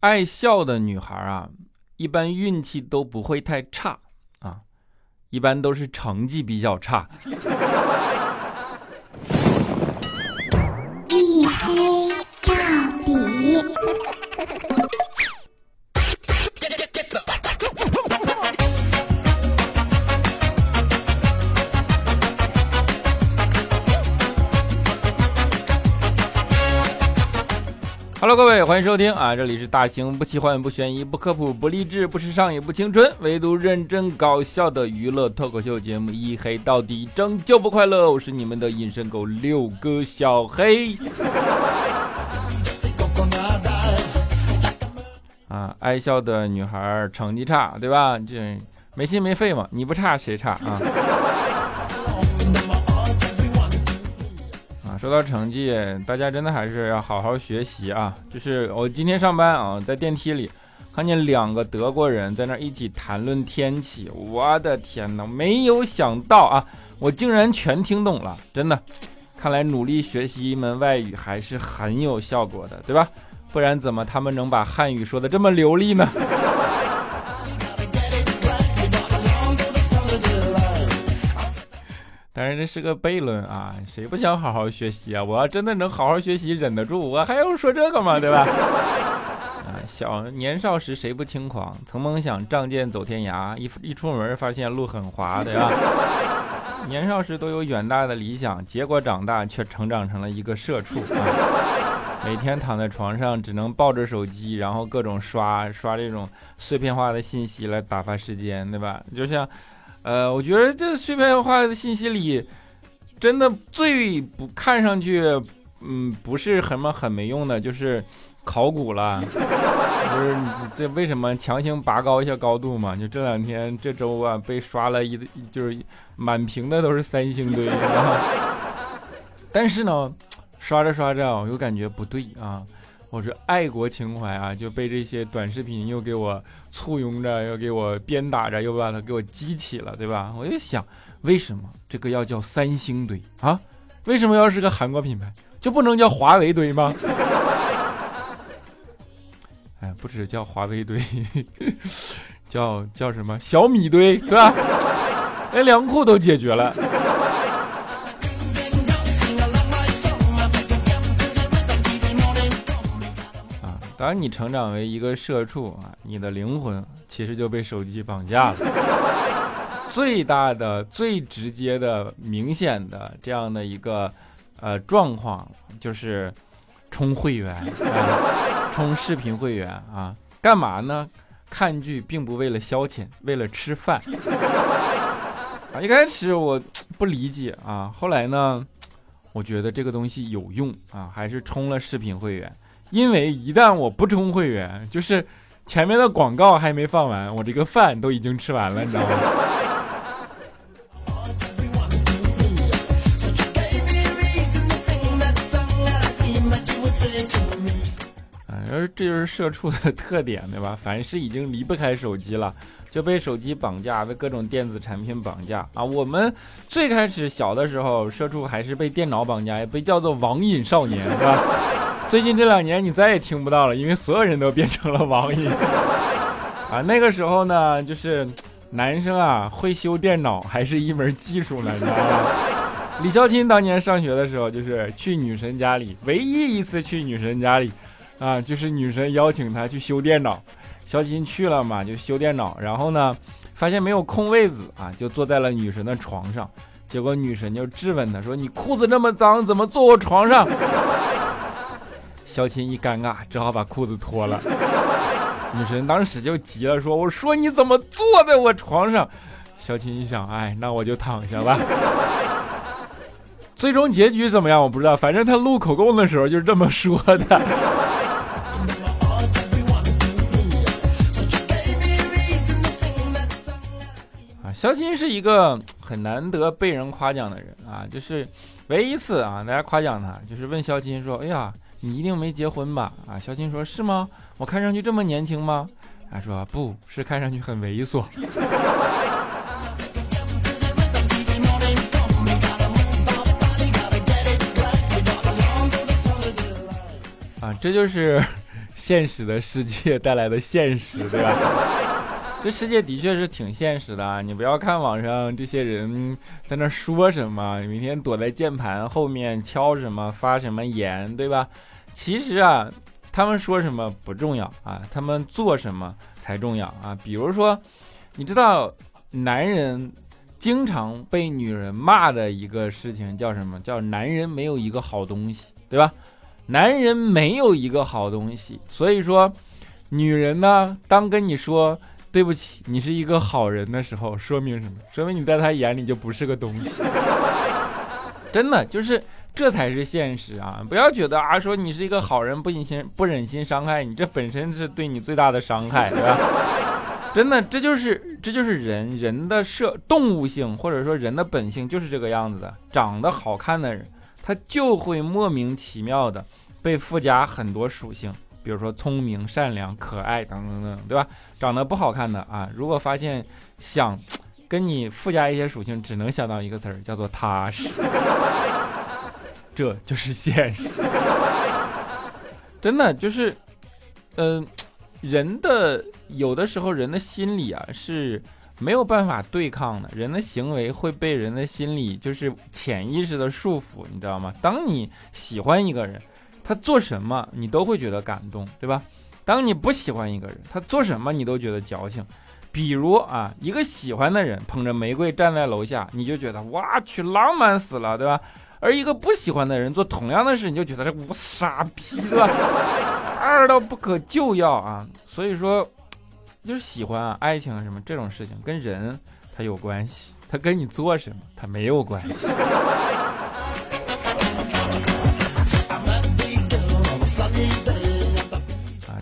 爱笑的女孩啊，一般运气都不会太差啊，一般都是成绩比较差。各位，欢迎收听啊！这里是大型不奇幻、不悬疑、不科普、不励志、不时尚也不青春，唯独认真搞笑的娱乐脱口秀节目《一黑到底》，拯救不快乐。我是你们的隐身狗六哥小黑。啊，爱笑的女孩成绩差，对吧？这没心没肺嘛，你不差谁差啊？说到成绩，大家真的还是要好好学习啊！就是我今天上班啊，在电梯里看见两个德国人在那一起谈论天气，我的天哪！没有想到啊，我竟然全听懂了，真的！看来努力学习一门外语还是很有效果的，对吧？不然怎么他们能把汉语说的这么流利呢？但是这是个悖论啊，谁不想好好学习啊？我要真的能好好学习，忍得住，我还用说这个吗？对吧？啊，小年少时谁不轻狂？曾梦想仗剑走天涯，一一出门发现路很滑，对吧？年少时都有远大的理想，结果长大却成长成了一个社畜，啊，每天躺在床上只能抱着手机，然后各种刷刷这种碎片化的信息来打发时间，对吧？就像。呃，我觉得这碎片化的信息里，真的最不看上去，嗯，不是什么很没用的，就是考古了。不是这为什么强行拔高一下高度嘛？就这两天这周啊，被刷了一就是满屏的都是三星堆。但是呢，刷着刷着我又感觉不对啊。我是爱国情怀啊，就被这些短视频又给我簇拥着，又给我鞭打着，又把它给我激起了，对吧？我就想，为什么这个要叫三星堆啊？为什么要是个韩国品牌，就不能叫华为堆吗？哎，不止叫华为堆，叫叫什么小米堆，对吧？连粮库都解决了。当你成长为一个社畜啊，你的灵魂其实就被手机绑架了。最大的、最直接的、明显的这样的一个呃状况，就是充会员，充视频会员啊，干嘛呢？看剧并不为了消遣，为了吃饭。啊，一开始我不理解啊，后来呢，我觉得这个东西有用啊，还是充了视频会员。因为一旦我不充会员，就是前面的广告还没放完，我这个饭都已经吃完了，你知道吗？啊，这就是社畜的特点，对吧？凡是已经离不开手机了，就被手机绑架，被各种电子产品绑架啊！我们最开始小的时候，社畜还是被电脑绑架，也被叫做网瘾少年，是吧？最近这两年你再也听不到了，因为所有人都变成了网瘾啊！那个时候呢，就是男生啊会修电脑还是一门技术呢，你知道吗？李孝钦当年上学的时候，就是去女神家里，唯一一次去女神家里，啊，就是女神邀请他去修电脑，孝钦去了嘛，就修电脑，然后呢，发现没有空位子啊，就坐在了女神的床上，结果女神就质问他说：“你裤子那么脏，怎么坐我床上？”肖钦一尴尬，只好把裤子脱了。女神当时就急了，说：“我说你怎么坐在我床上？”肖钦一想，哎，那我就躺下吧。最终结局怎么样？我不知道，反正他录口供的时候就是这么说的。啊，肖钦是一个很难得被人夸奖的人啊，就是唯一一次啊，大家夸奖他，就是问肖钦说：“哎呀。”你一定没结婚吧？啊，小青说是吗？我看上去这么年轻吗？他说不是，看上去很猥琐。啊，这就是现实的世界带来的现实，对吧？这世界的确是挺现实的啊！你不要看网上这些人在那说什么，每天躲在键盘后面敲什么、发什么言，对吧？其实啊，他们说什么不重要啊，他们做什么才重要啊！比如说，你知道男人经常被女人骂的一个事情叫什么？叫男人没有一个好东西，对吧？男人没有一个好东西，所以说，女人呢，当跟你说对不起，你是一个好人的时候，说明什么？说明你在他眼里就不是个东西。真的就是这才是现实啊！不要觉得啊，说你是一个好人，不忍心不忍心伤害你，这本身是对你最大的伤害，对吧？真的，这就是这就是人人的社动物性，或者说人的本性就是这个样子的。长得好看的人。他就会莫名其妙的被附加很多属性，比如说聪明、善良、可爱等等等，对吧？长得不好看的啊，如果发现想跟你附加一些属性，只能想到一个词儿，叫做踏实。这就是现实，真的就是，嗯，人的有的时候人的心理啊是。没有办法对抗的人的行为会被人的心理就是潜意识的束缚，你知道吗？当你喜欢一个人，他做什么你都会觉得感动，对吧？当你不喜欢一个人，他做什么你都觉得矫情。比如啊，一个喜欢的人捧着玫瑰站在楼下，你就觉得哇去浪漫死了，对吧？而一个不喜欢的人做同样的事，你就觉得这我傻逼，对吧？二到不可救药啊！所以说。就是喜欢啊，爱情什么这种事情跟人他有关系，他跟你做什么他没有关系。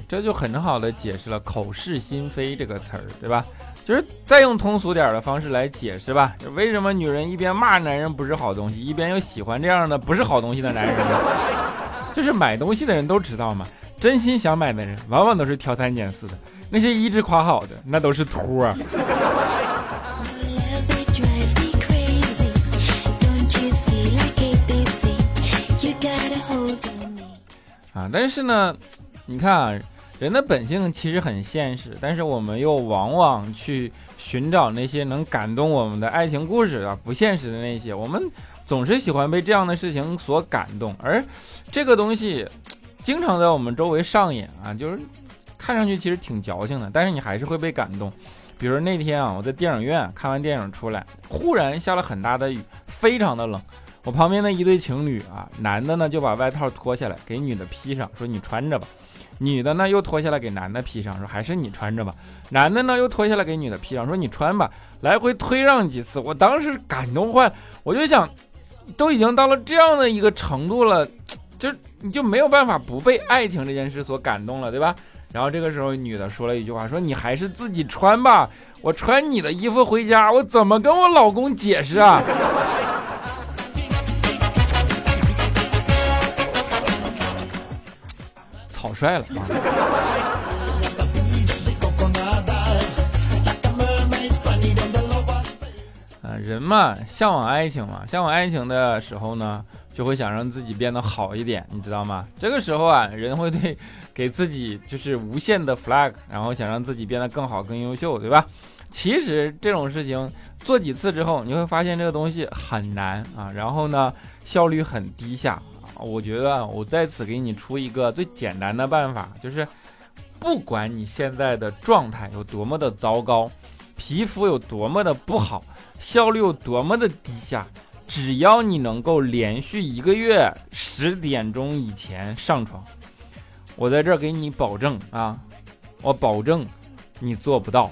这就很好的解释了“口是心非”这个词儿，对吧？就是再用通俗点的方式来解释吧，为什么女人一边骂男人不是好东西，一边又喜欢这样的不是好东西的男人呢？就是买东西的人都知道嘛，真心想买的人往往都是挑三拣四的。那些一直夸好的，那都是托儿啊！但是呢，你看啊，人的本性其实很现实，但是我们又往往去寻找那些能感动我们的爱情故事啊，不现实的那些，我们总是喜欢被这样的事情所感动，而这个东西经常在我们周围上演啊，就是。看上去其实挺矫情的，但是你还是会被感动。比如那天啊，我在电影院看完电影出来，忽然下了很大的雨，非常的冷。我旁边的一对情侣啊，男的呢就把外套脱下来给女的披上，说你穿着吧；女的呢又脱下来给男的披上，说还是你穿着吧。男的呢又脱下来给女的披上，说你穿吧。来回推让几次，我当时感动坏，我就想，都已经到了这样的一个程度了，就你就没有办法不被爱情这件事所感动了，对吧？然后这个时候，女的说了一句话，说：“你还是自己穿吧，我穿你的衣服回家，我怎么跟我老公解释啊？”帅了啊！人嘛，向往爱情嘛，向往爱情的时候呢。就会想让自己变得好一点，你知道吗？这个时候啊，人会对给自己就是无限的 flag，然后想让自己变得更好、更优秀，对吧？其实这种事情做几次之后，你会发现这个东西很难啊，然后呢，效率很低下。我觉得我在此给你出一个最简单的办法，就是不管你现在的状态有多么的糟糕，皮肤有多么的不好，效率有多么的低下。只要你能够连续一个月十点钟以前上床，我在这儿给你保证啊，我保证你做不到。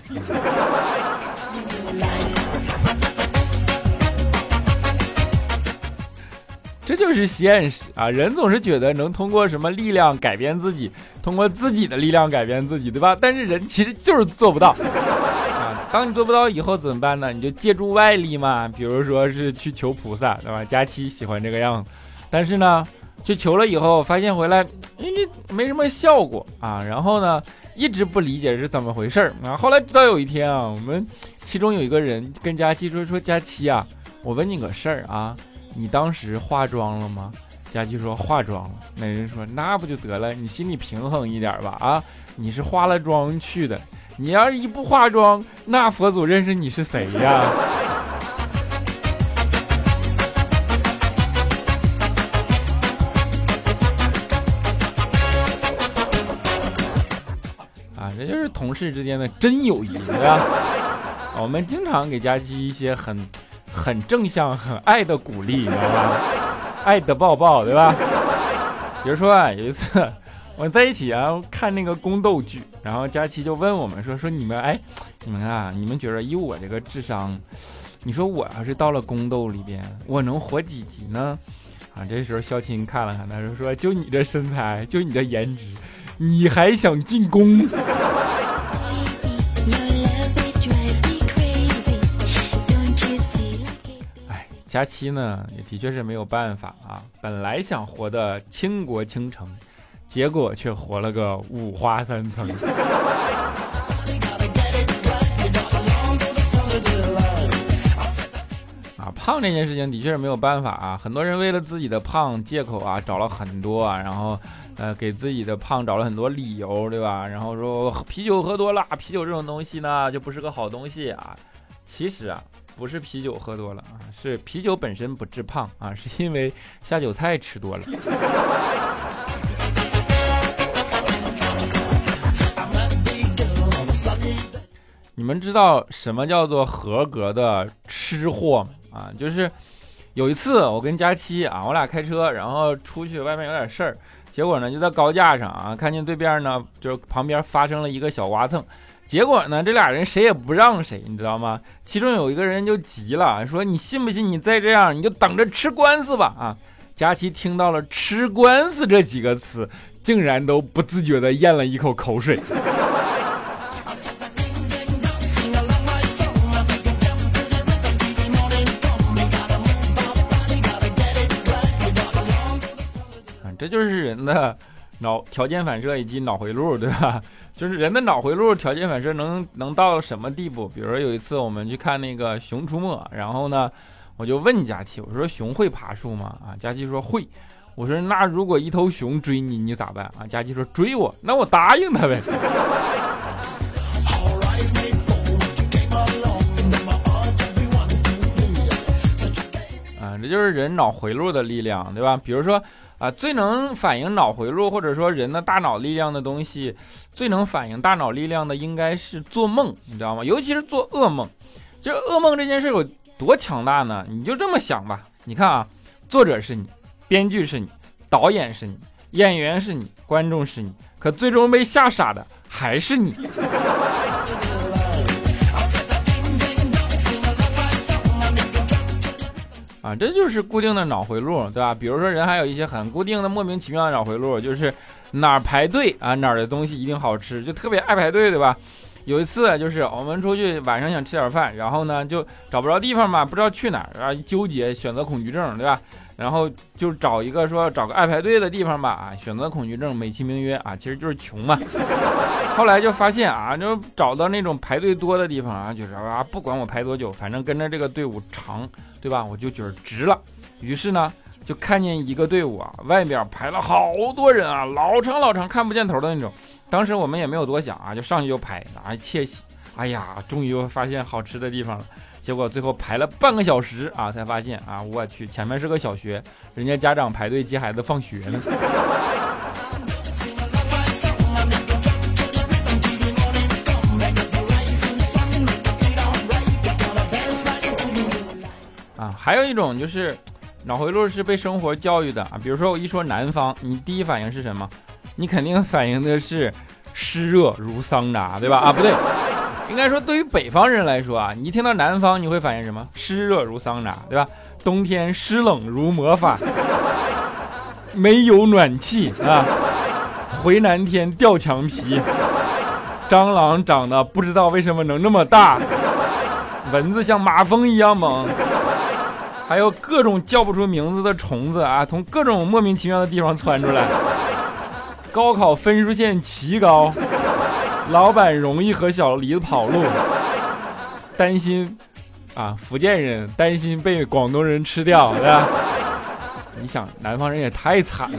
就是现实啊！人总是觉得能通过什么力量改变自己，通过自己的力量改变自己，对吧？但是人其实就是做不到啊。当你做不到以后怎么办呢？你就借助外力嘛，比如说是去求菩萨，对吧？佳期喜欢这个样子，但是呢，去求了以后发现回来，因为，没什么效果啊。然后呢，一直不理解是怎么回事儿啊。后来直到有一天啊，我们其中有一个人跟佳期说：“说佳期啊，我问你个事儿啊，你当时化妆了吗？佳琪说化妆了。那人说那不就得了？你心里平衡一点吧啊！你是化了妆去的，你要是一不化妆，那佛祖认识你是谁呀？啊，这就是同事之间的真友谊，对吧？我们经常给佳琪一些很。很正向、很爱的鼓励，你知道吧？爱的抱抱，对吧？比如说啊，有一次 我在一起啊看那个宫斗剧，然后佳琪就问我们说：“说你们哎，你们啊，你们觉得以我这个智商，你说我要是到了宫斗里边，我能活几集呢？”啊，这时候肖钦看了看，他说：“说就你这身材，就你这颜值，你还想进宫？”佳期呢，也的确是没有办法啊。本来想活的倾国倾城，结果却活了个五花三层。啊，胖这件事情的确是没有办法啊。很多人为了自己的胖借口啊，找了很多啊，然后呃给自己的胖找了很多理由，对吧？然后说啤酒喝多了，啤酒这种东西呢就不是个好东西啊。其实啊。不是啤酒喝多了啊，是啤酒本身不致胖啊，是因为下酒菜吃多了。你们知道什么叫做合格的吃货吗？啊，就是有一次我跟佳期啊，我俩开车，然后出去外面有点事儿，结果呢就在高架上啊，看见对面呢就是旁边发生了一个小刮蹭。结果呢，这俩人谁也不让谁，你知道吗？其中有一个人就急了，说：“你信不信？你再这样，你就等着吃官司吧！”啊，佳琪听到了“吃官司”这几个词，竟然都不自觉地咽了一口口水。这就是人的。脑条件反射以及脑回路，对吧？就是人的脑回路条件反射能能到什么地步？比如说有一次我们去看那个《熊出没》，然后呢，我就问佳琪，我说熊会爬树吗？啊，佳琪说会。我说那如果一头熊追你，你咋办？啊，佳琪说追我，那我答应他呗。啊，这就是人脑回路的力量，对吧？比如说。啊，最能反映脑回路或者说人的大脑力量的东西，最能反映大脑力量的应该是做梦，你知道吗？尤其是做噩梦。就噩梦这件事有多强大呢？你就这么想吧。你看啊，作者是你，编剧是你，导演是你，演员是你，观众是你，可最终被吓傻的还是你。啊，这就是固定的脑回路，对吧？比如说人还有一些很固定的莫名其妙的脑回路，就是哪儿排队啊，哪儿的东西一定好吃，就特别爱排队，对吧？有一次就是我们出去晚上想吃点饭，然后呢就找不着地方嘛，不知道去哪儿啊，纠结选择恐惧症，对吧？然后就找一个说找个爱排队的地方吧，啊，选择恐惧症美其名曰啊，其实就是穷嘛。后来就发现啊，就找到那种排队多的地方啊，就是啊，不管我排多久，反正跟着这个队伍长。对吧？我就觉得值了。于是呢，就看见一个队伍啊，外面排了好多人啊，老长老长，看不见头的那种。当时我们也没有多想啊，就上去就排，啊，窃喜。哎呀，终于发现好吃的地方了。结果最后排了半个小时啊，才发现啊，我去，前面是个小学，人家家长排队接孩子放学呢。还有一种就是，脑回路是被生活教育的啊。比如说我一说南方，你第一反应是什么？你肯定反应的是湿热如桑拿，对吧？啊，不对，应该说对于北方人来说啊，你一听到南方，你会反应什么？湿热如桑拿，对吧？冬天湿冷如魔法，没有暖气啊，回南天掉墙皮，蟑螂长得不知道为什么能那么大，蚊子像马蜂一样猛。还有各种叫不出名字的虫子啊，从各种莫名其妙的地方窜出来。高考分数线奇高，老板容易和小李子跑路，担心啊，福建人担心被广东人吃掉，对吧？你想，南方人也太惨了。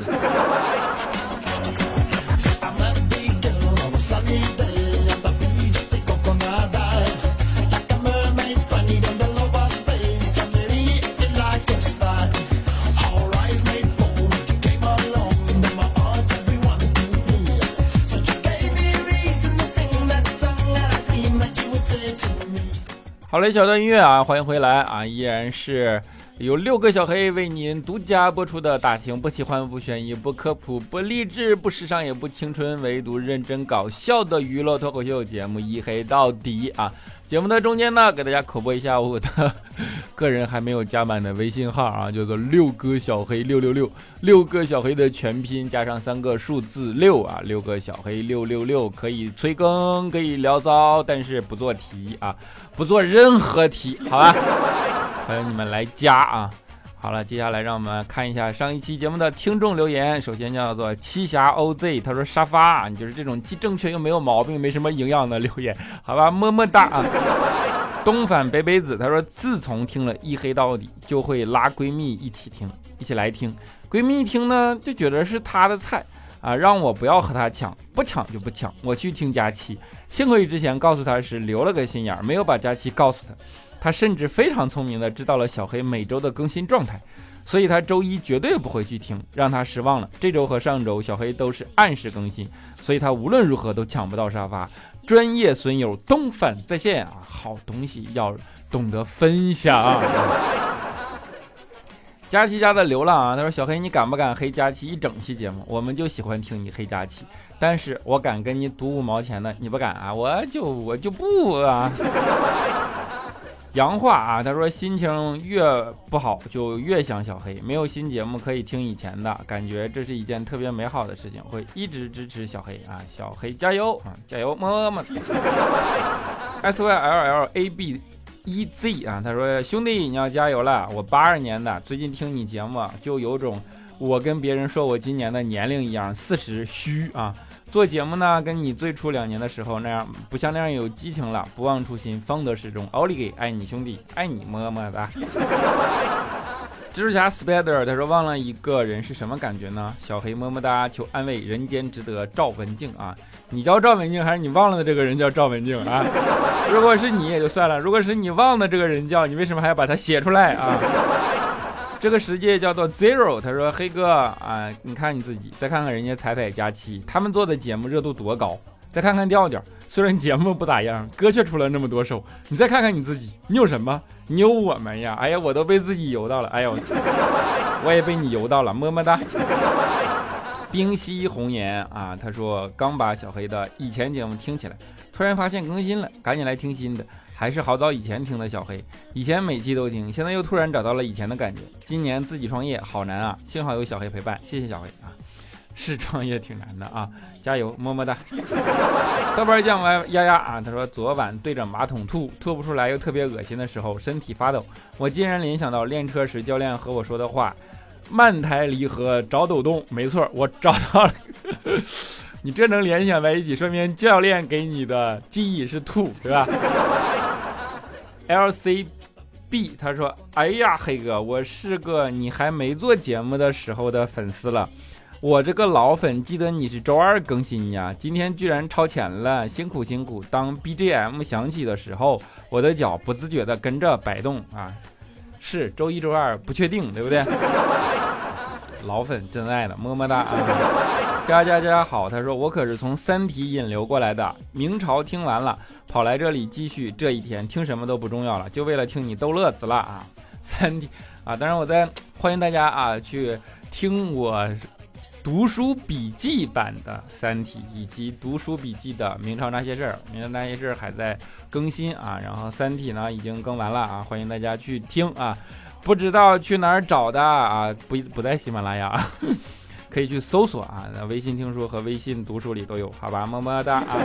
好嘞，小段音乐啊，欢迎回来啊！依然是由六个小黑为您独家播出的大型不喜欢、不悬疑、不科普、不励志、不时尚、也不青春，唯独认真搞笑的娱乐脱口秀节目《一黑到底》啊！节目的中间呢，给大家口播一下我的 个人还没有加满的微信号啊，叫做六哥小黑六六六，六哥小黑的全拼加上三个数字六啊，六哥小黑六六六可以催更，可以聊骚，但是不做题啊，不做任何题，好吧？欢迎你们来加啊！好了，接下来让我们看一下上一期节目的听众留言。首先叫做七侠 OZ，他说沙发，你就是这种既正确又没有毛病、没什么营养的留言，好吧，么么哒啊。东反北北子他说自从听了一黑到底，就会拉闺蜜一起听，一起来听。闺蜜一听呢，就觉得是她的菜啊，让我不要和她抢，不抢就不抢，我去听佳期。幸亏之前告诉她时留了个心眼，没有把佳期告诉她。他甚至非常聪明的知道了小黑每周的更新状态，所以他周一绝对不会去听，让他失望了。这周和上周小黑都是按时更新，所以他无论如何都抢不到沙发。专业损友东反在线啊，好东西要懂得分享。佳琪家的流浪啊，他说小黑你敢不敢黑佳琪一整期节目？我们就喜欢听你黑佳琪，但是我敢跟你赌五毛钱的，你不敢啊？我就我就不啊。杨话啊，他说心情越不好就越想小黑，没有新节目可以听以前的，感觉这是一件特别美好的事情，会一直支持小黑啊，小黑加油啊，加油么么。S Y L L A B E Z 啊，他说兄弟你要加油了，我八二年的，最近听你节目就有种我跟别人说我今年的年龄一样，四十虚啊。做节目呢，跟你最初两年的时候那样，不像那样有激情了。不忘初心，方得始终。奥利给，爱你兄弟，爱你么么哒。蜘蛛侠 Spider 他说忘了一个人是什么感觉呢？小黑么么哒，求安慰，人间值得赵文静啊！你叫赵文静还是你忘了的这个人叫赵文静啊？如果是你也就算了，如果是你忘的这个人叫你，为什么还要把它写出来啊？这个世界叫做 Zero，他说黑哥啊，你看你自己，再看看人家彩彩佳期，他们做的节目热度多高，再看看调调，虽然节目不咋样，歌却出了那么多首，你再看看你自己，你有什么？你有我们呀！哎呀，我都被自己游到了，哎呦，我也被你游到了，么么哒。冰溪红颜啊，他说刚把小黑的以前节目听起来，突然发现更新了，赶紧来听新的。还是好早以前听的小黑，以前每期都听，现在又突然找到了以前的感觉。今年自己创业好难啊，幸好有小黑陪伴，谢谢小黑啊！是创业挺难的啊，加油，么么哒！豆瓣酱歪丫丫啊，他说昨晚对着马桶吐，吐不出来又特别恶心的时候，身体发抖，我竟然联想到练车时教练和我说的话：慢抬离合找抖动。没错，我找到了。你这能联想在一起，说明教练给你的记忆是吐，对吧？L C B，他说：“哎呀，黑哥，我是个你还没做节目的时候的粉丝了。我这个老粉记得你是周二更新呀，今天居然超前了，辛苦辛苦。当 B G M 响起的时候，我的脚不自觉的跟着摆动啊。是周一、周二不确定，对不对？老粉真爱的，么么哒啊。”家家家好，他说我可是从《三体》引流过来的，明朝听完了，跑来这里继续这一天，听什么都不重要了，就为了听你逗乐子了啊！《三体》啊，当然我在欢迎大家啊去听我读书笔记版的《三体》，以及读书笔记的《明朝那些事儿》，明朝那些事儿还在更新啊，然后《三体》呢已经更完了啊，欢迎大家去听啊，不知道去哪儿找的啊，不不在喜马拉雅。可以去搜索啊，那微信听书和微信读书里都有，好吧，么么哒啊！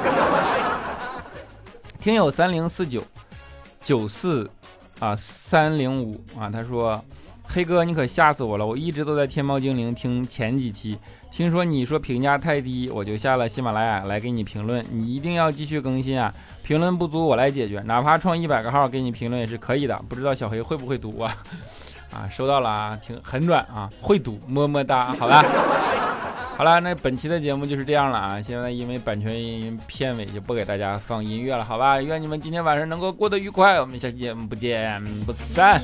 听友三零四九九四啊三零五啊，他说：“黑哥，你可吓死我了！我一直都在天猫精灵听前几期，听说你说评价太低，我就下了喜马拉雅来给你评论。你一定要继续更新啊！评论不足我来解决，哪怕创一百个号给你评论也是可以的。不知道小黑会不会读啊？”啊，收到了啊，挺很软啊，会赌，么么哒，好吧。好了，那本期的节目就是这样了啊！现在因为版权原因，片尾就不给大家放音乐了，好吧？愿你们今天晚上能够过得愉快，我们下期节目不见不散。